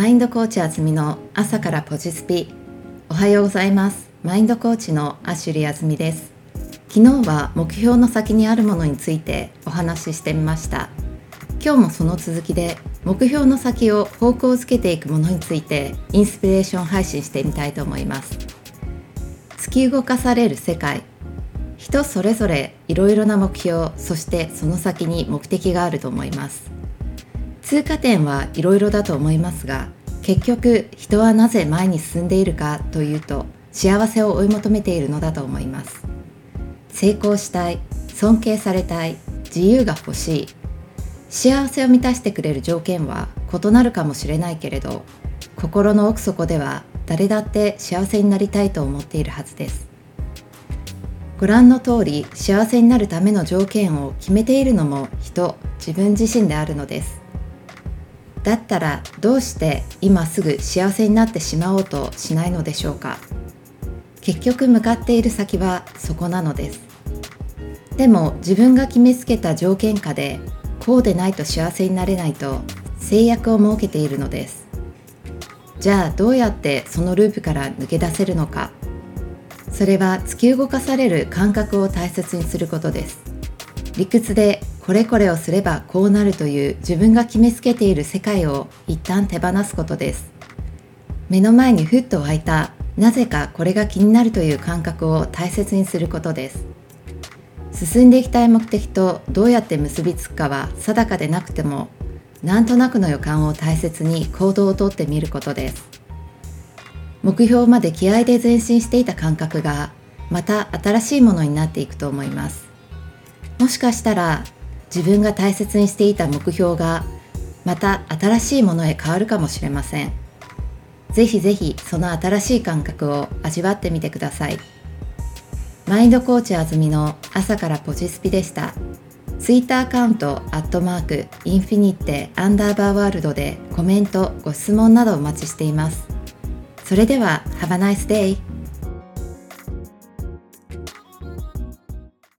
マインドコーチあずみの朝からポジスピ。おはようございます。マインドコーチのアシュリーあずみです。昨日は目標の先にあるものについてお話ししてみました。今日もその続きで目標の先を方向づけていくものについてインスピレーション配信してみたいと思います。突き動かされる世界。人それぞれいろいろな目標そしてその先に目的があると思います。通過点はいろいろだと思いますが結局人はなぜ前に進んでいるかというと幸せを追い求めているのだと思います。成功したい尊敬されたい自由が欲しい。幸せを満たしてくれる条件は異なるかもしれないけれど心の奥底では誰だって幸せになりたいと思っているはずです。ご覧の通り幸せになるための条件を決めているのも人自分自身であるのです。だったらどうして今すぐ幸せになってしまおうとしないのでしょうか？結局向かっている先はそこなのです。でも自分が決めつけた条件下でこうでないと幸せになれないと制約を設けているのです。じゃあどうやってそのループから抜け出せるのか？それは突き動かされる感覚を大切にすることです。理屈でこれこれをすればこうなるという自分が決めつけている世界を一旦手放すことです。目の前にふっと湧いたなぜかこれが気になるという感覚を大切にすることです。進んでいきたい目的とどうやって結びつくかは定かでなくてもなんとなくの予感を大切に行動をとってみることです。目標まで気合で前進していた感覚がまた新しいものになっていくと思います。もしかしたら自分が大切にしていた目標がまた新しいものへ変わるかもしれません。ぜひぜひその新しい感覚を味わってみてください。マインドコーチあずみの朝からポジスピでした。ツイッターアカウントアットマークインフィニッテアンダーバーワールドでコメントご質問などお待ちしています。それでは Have a nice day!